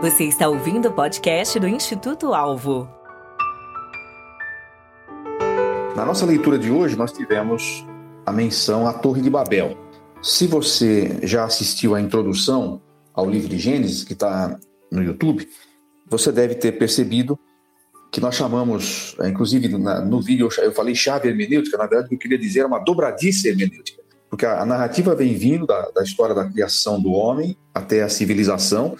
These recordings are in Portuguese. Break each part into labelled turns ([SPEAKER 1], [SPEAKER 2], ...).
[SPEAKER 1] Você está ouvindo o podcast do Instituto Alvo.
[SPEAKER 2] Na nossa leitura de hoje, nós tivemos a menção à Torre de Babel. Se você já assistiu à introdução ao livro de Gênesis, que está no YouTube, você deve ter percebido que nós chamamos, inclusive no vídeo eu falei chave hermenêutica, na verdade o que eu queria dizer era uma dobradiça hermenêutica, porque a narrativa vem vindo da, da história da criação do homem até a civilização,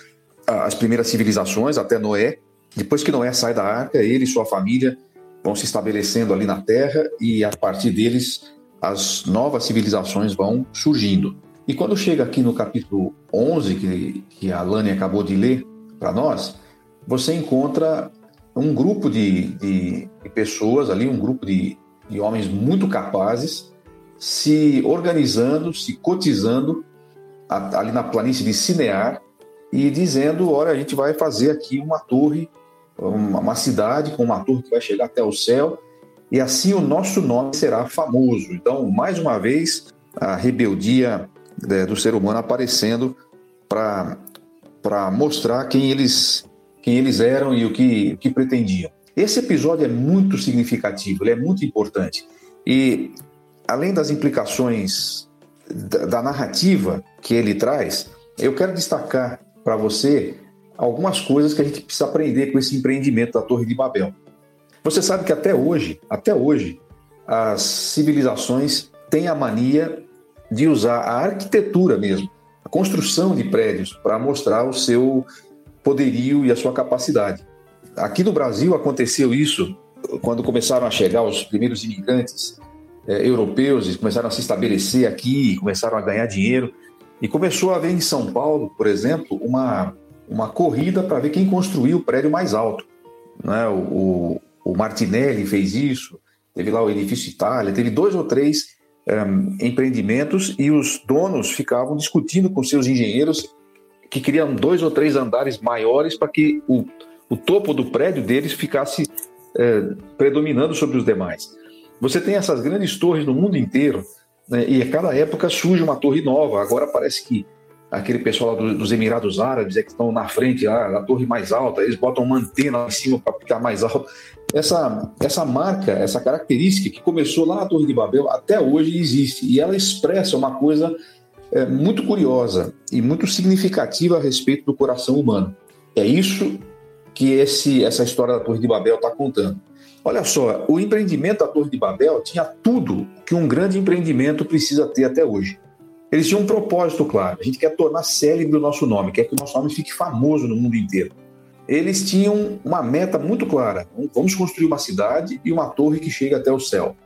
[SPEAKER 2] as primeiras civilizações até Noé. Depois que Noé sai da arca, ele e sua família vão se estabelecendo ali na terra e a partir deles as novas civilizações vão surgindo. E quando chega aqui no capítulo 11, que, que a Lani acabou de ler para nós, você encontra um grupo de, de, de pessoas ali, um grupo de, de homens muito capazes, se organizando, se cotizando ali na planície de Cinear e dizendo: olha, a gente vai fazer aqui uma torre, uma, uma cidade com uma torre que vai chegar até o céu, e assim o nosso nome será famoso. Então, mais uma vez, a rebeldia né, do ser humano aparecendo para mostrar quem eles, quem eles eram e o que, o que pretendiam. Esse episódio é muito significativo, ele é muito importante. E, além das implicações da, da narrativa que ele traz, eu quero destacar para você algumas coisas que a gente precisa aprender com esse empreendimento da Torre de Babel. Você sabe que até hoje, até hoje, as civilizações têm a mania de usar a arquitetura mesmo, a construção de prédios para mostrar o seu poderio e a sua capacidade. Aqui no Brasil aconteceu isso quando começaram a chegar os primeiros imigrantes eh, europeus e começaram a se estabelecer aqui, começaram a ganhar dinheiro. E começou a haver em São Paulo, por exemplo, uma, uma corrida para ver quem construiu o prédio mais alto. Né? O, o, o, Martinelli fez isso, teve lá o Edifício Itália, teve dois ou três um, empreendimentos e os donos ficavam discutindo com seus engenheiros que queriam dois ou três andares maiores para que o, o topo do prédio deles ficasse é, predominando sobre os demais. Você tem essas grandes torres no mundo inteiro né? e a cada época surge uma torre nova. Agora parece que aquele pessoal dos Emirados Árabes é que estão na frente, a, a torre mais alta, eles botam uma antena lá em cima para ficar mais alto. Essa, essa marca, essa característica que começou lá na Torre de Babel, até hoje existe. E ela expressa uma coisa é, muito curiosa e muito significativa a respeito do coração humano. É isso que esse, essa história da Torre de Babel está contando. Olha só, o empreendimento da Torre de Babel tinha tudo que um grande empreendimento precisa ter até hoje. Eles tinham um propósito claro. A gente quer tornar célebre o nosso nome, quer que o nosso nome fique famoso no mundo inteiro. Eles tinham uma meta muito clara: vamos construir uma cidade e uma torre que chegue até o céu.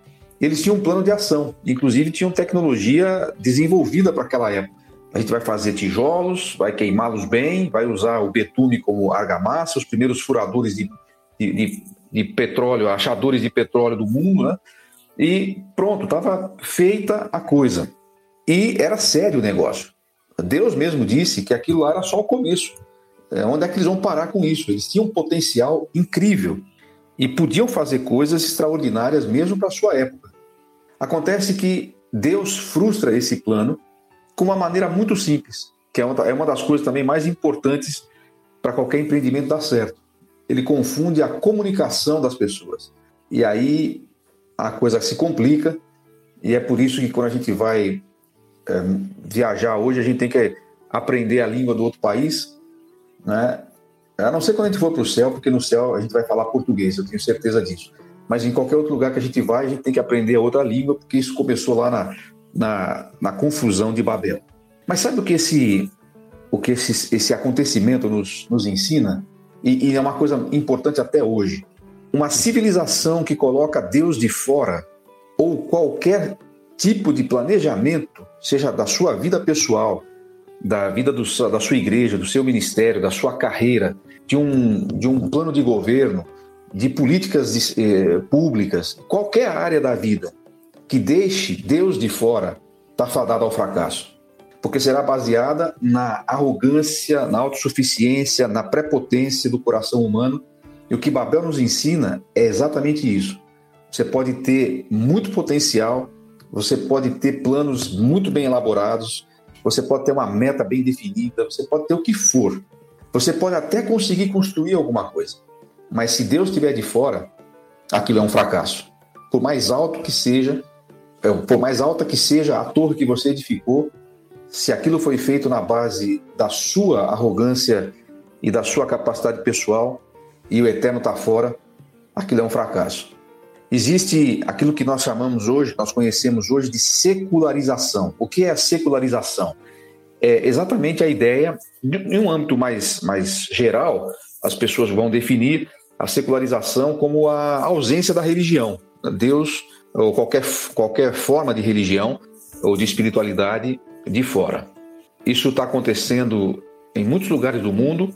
[SPEAKER 2] Eles tinham um plano de ação, inclusive tinham tecnologia desenvolvida para aquela época. A gente vai fazer tijolos, vai queimá-los bem, vai usar o betume como argamassa, os primeiros furadores de, de, de de petróleo, achadores de petróleo do mundo, né? E pronto, estava feita a coisa. E era sério o negócio. Deus mesmo disse que aquilo lá era só o começo. É, onde é que eles vão parar com isso? Eles tinham um potencial incrível e podiam fazer coisas extraordinárias mesmo para a sua época. Acontece que Deus frustra esse plano com uma maneira muito simples, que é uma é das coisas também mais importantes para qualquer empreendimento dar certo ele confunde a comunicação das pessoas. E aí a coisa se complica, e é por isso que quando a gente vai é, viajar hoje, a gente tem que aprender a língua do outro país, né? A não ser quando a gente for para o céu, porque no céu a gente vai falar português, eu tenho certeza disso. Mas em qualquer outro lugar que a gente vai, a gente tem que aprender outra língua, porque isso começou lá na, na, na confusão de Babel. Mas sabe o que esse, o que esse, esse acontecimento nos, nos ensina? E, e é uma coisa importante até hoje. Uma civilização que coloca Deus de fora, ou qualquer tipo de planejamento, seja da sua vida pessoal, da vida do, da sua igreja, do seu ministério, da sua carreira, de um, de um plano de governo, de políticas eh, públicas, qualquer área da vida que deixe Deus de fora, está fadado ao fracasso porque será baseada na arrogância, na autossuficiência, na prepotência do coração humano. E o que Babel nos ensina é exatamente isso. Você pode ter muito potencial, você pode ter planos muito bem elaborados, você pode ter uma meta bem definida, você pode ter o que for. Você pode até conseguir construir alguma coisa, mas se Deus estiver de fora, aquilo é um fracasso. Por mais alto que seja, é, por mais alta que seja a torre que você edificou, se aquilo foi feito na base da sua arrogância e da sua capacidade pessoal e o eterno está fora, aquilo é um fracasso. Existe aquilo que nós chamamos hoje, nós conhecemos hoje de secularização. O que é a secularização? É exatamente a ideia, em um âmbito mais, mais geral, as pessoas vão definir a secularização como a ausência da religião. Deus, ou qualquer, qualquer forma de religião ou de espiritualidade de fora. Isso está acontecendo em muitos lugares do mundo.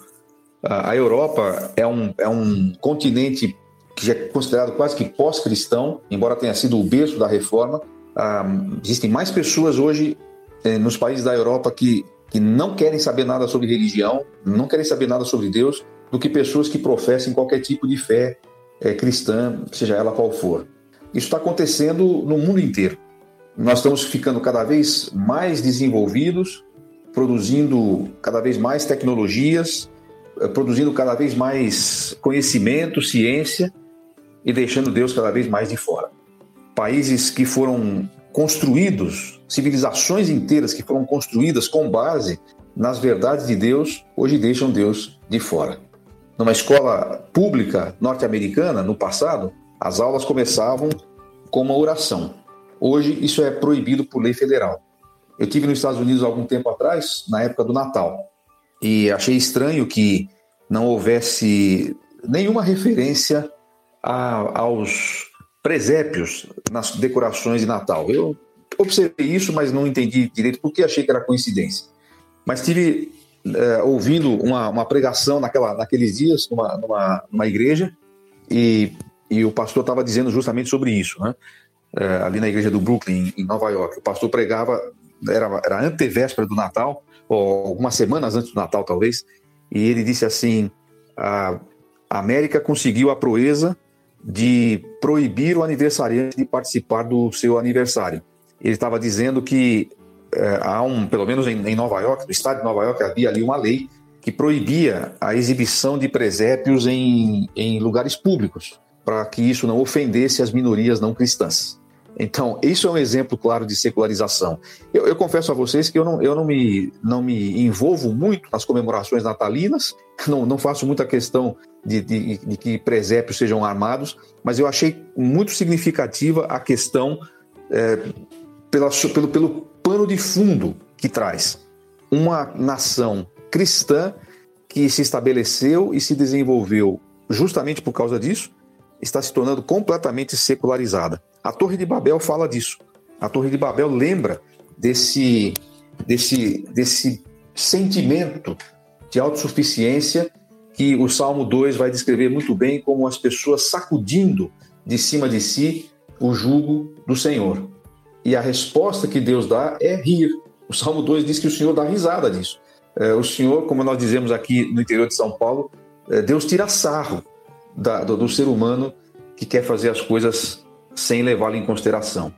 [SPEAKER 2] A Europa é um, é um continente que é considerado quase que pós-cristão, embora tenha sido o berço da reforma. Ah, existem mais pessoas hoje eh, nos países da Europa que, que não querem saber nada sobre religião, não querem saber nada sobre Deus, do que pessoas que professem qualquer tipo de fé eh, cristã, seja ela qual for. Isso está acontecendo no mundo inteiro. Nós estamos ficando cada vez mais desenvolvidos, produzindo cada vez mais tecnologias, eh, produzindo cada vez mais conhecimento, ciência, e deixando Deus cada vez mais de fora. Países que foram construídos, civilizações inteiras que foram construídas com base nas verdades de Deus, hoje deixam Deus de fora. Numa escola pública norte-americana, no passado, as aulas começavam com uma oração. Hoje isso é proibido por lei federal. Eu tive nos Estados Unidos algum tempo atrás, na época do Natal, e achei estranho que não houvesse nenhuma referência a, aos presépios nas decorações de Natal. Eu observei isso, mas não entendi direito porque achei que era coincidência. Mas tive é, ouvindo uma, uma, pregação naquela, naqueles dias numa, numa, numa igreja e, e o pastor estava dizendo justamente sobre isso, né? É, ali na igreja do Brooklyn, em Nova York. O pastor pregava, era, era antevéspera do Natal, ou algumas semanas antes do Natal, talvez, e ele disse assim: a América conseguiu a proeza de proibir o aniversariante de participar do seu aniversário. Ele estava dizendo que é, há um, pelo menos em, em, Nova York, no estado de Nova York, havia ali uma lei que proibia a exibição de presépios em, em lugares públicos, para que isso não ofendesse as minorias não cristãs. Então, isso é um exemplo claro de secularização. Eu, eu, confesso a vocês que eu, não, eu não, me, não me envolvo muito nas comemorações natalinas, não, não faço muita questão de, de, de, que presépios sejam armados, mas eu achei muito significativa a questão é, pela, pelo, pelo pano de fundo que traz. Uma nação cristã que se estabeleceu e se desenvolveu justamente por causa disso, está se tornando completamente secularizada. A Torre de Babel fala disso. A Torre de Babel lembra desse, desse, desse sentimento de autossuficiência que o Salmo 2 vai descrever muito bem como as pessoas sacudindo de cima de si o jugo do Senhor. E a resposta que Deus dá é rir. O Salmo 2 diz que o Senhor dá risada disso. É, o Senhor, como nós dizemos aqui no interior de São Paulo, é, Deus tira sarro do, do ser humano que quer fazer as coisas sem levá-lo em consideração.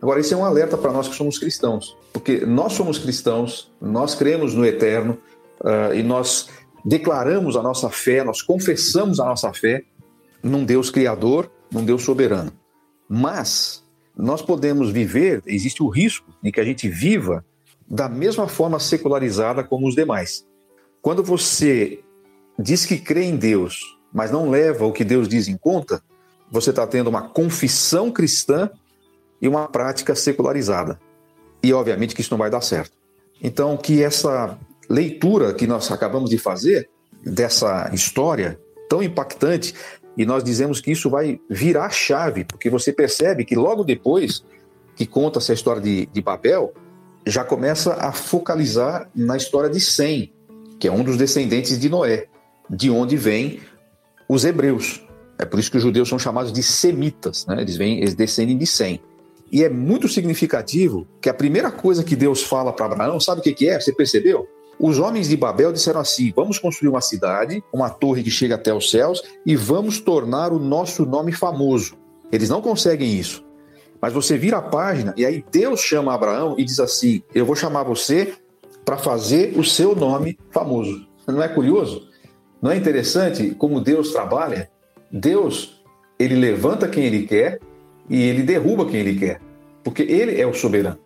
[SPEAKER 2] Agora, isso é um alerta para nós que somos cristãos, porque nós somos cristãos, nós cremos no eterno uh, e nós declaramos a nossa fé, nós confessamos a nossa fé num Deus criador, num Deus soberano. Mas nós podemos viver, existe o risco de que a gente viva da mesma forma secularizada como os demais. Quando você diz que crê em Deus, mas não leva o que Deus diz em conta, você está tendo uma confissão cristã e uma prática secularizada. E obviamente que isso não vai dar certo. Então, que essa leitura que nós acabamos de fazer dessa história tão impactante, e nós dizemos que isso vai virar chave, porque você percebe que logo depois que conta essa história de, de Babel, já começa a focalizar na história de Sem, que é um dos descendentes de Noé, de onde vêm os hebreus. É por isso que os judeus são chamados de semitas, né? eles, vêm, eles descendem de Sem. E é muito significativo que a primeira coisa que Deus fala para Abraão, sabe o que, que é? Você percebeu? Os homens de Babel disseram assim: vamos construir uma cidade, uma torre que chega até os céus e vamos tornar o nosso nome famoso. Eles não conseguem isso. Mas você vira a página e aí Deus chama Abraão e diz assim: Eu vou chamar você para fazer o seu nome famoso. Não é curioso? Não é interessante como Deus trabalha? Deus, ele levanta quem ele quer e ele derruba quem ele quer, porque ele é o soberano.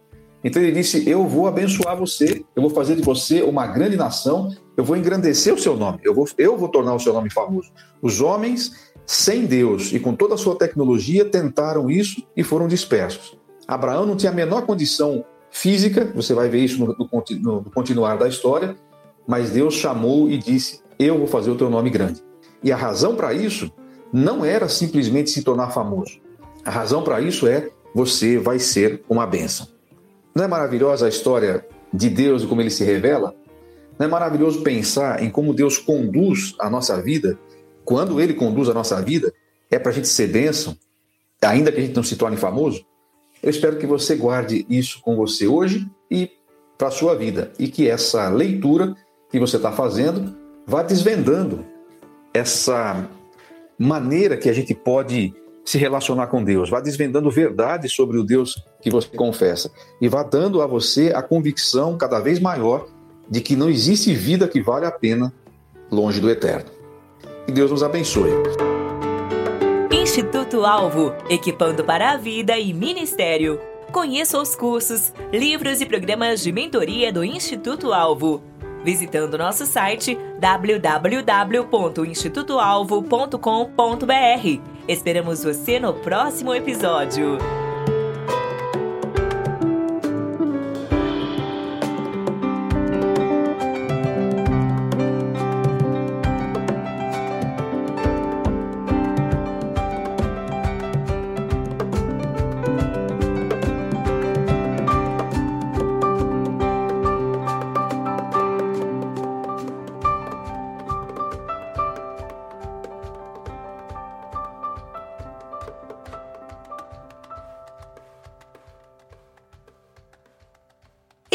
[SPEAKER 2] Então ele disse: Eu vou abençoar você, eu vou fazer de você uma grande nação, eu vou engrandecer o seu nome, eu vou, eu vou tornar o seu nome famoso. Os homens, sem Deus e com toda a sua tecnologia, tentaram isso e foram dispersos. Abraão não tinha a menor condição física, você vai ver isso no, no, no continuar da história, mas Deus chamou e disse: Eu vou fazer o teu nome grande. E a razão para isso não era simplesmente se tornar famoso. A razão para isso é você vai ser uma bênção. Não é maravilhosa a história de Deus e como ele se revela? Não é maravilhoso pensar em como Deus conduz a nossa vida? Quando ele conduz a nossa vida, é para a gente ser bênção, ainda que a gente não se torne famoso? Eu espero que você guarde isso com você hoje e para a sua vida e que essa leitura que você está fazendo vá desvendando essa maneira que a gente pode se relacionar com Deus, vá desvendando verdades sobre o Deus que você confessa e vá dando a você a convicção cada vez maior de que não existe vida que vale a pena longe do eterno. Que Deus nos abençoe.
[SPEAKER 1] Instituto Alvo, equipando para a vida e ministério. Conheça os cursos, livros e programas de mentoria do Instituto Alvo. Visitando nosso site www.institutoalvo.com.br. Esperamos você no próximo episódio.